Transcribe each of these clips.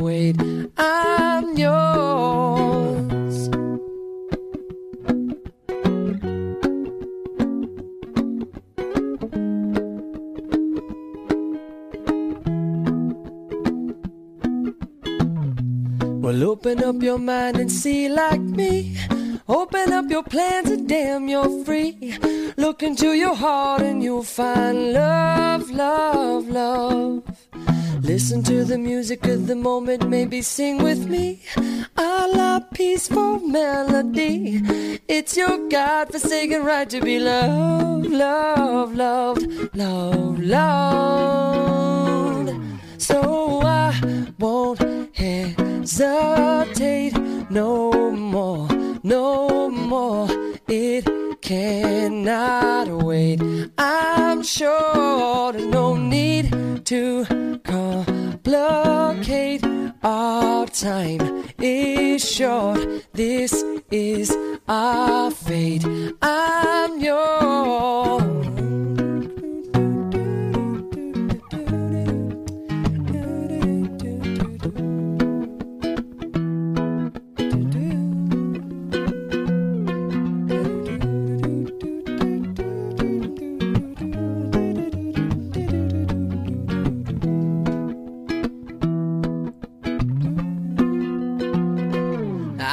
wait. I'm yours. Well, open up your mind and see like me. Open up your plans and damn, you're free. Look into your heart and you'll find love, love, love. Listen to the music of the moment, maybe sing with me. A la peaceful melody. It's your God forsaken right to be loved, loved, loved, loved, loved. So I won't hesitate no more no more. Cannot wait. I'm sure there's no need to complicate. Our time is short. This is our fate. I'm yours.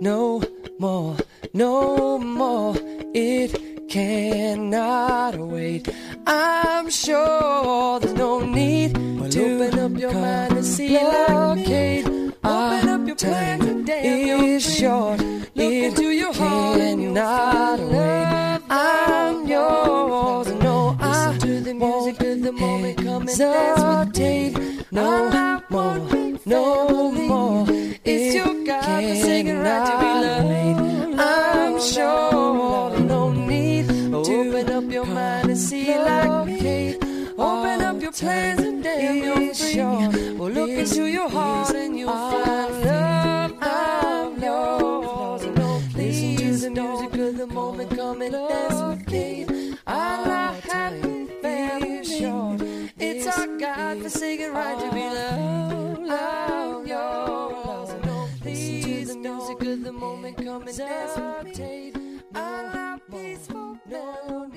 no more, no more. It cannot wait. I'm sure there's no need well, to open up your mind and see blockade. Open up your plan today. Is short. Look it into your heart cannot wait. I'm yours. No, I to the music of the moment. Come and dance with me. No more, no more. It's your God forsaken right to be loved. I'm sure no need to open up your mind and see like me. Open up your plans and damn you're free. Well, look into your heart and you'll find love. I'm yours. Listen to the music of the moment. Come and dance with me. I like happy family. It's our God forsaken right to be loved. music of the moment coming down. I love peaceful melody.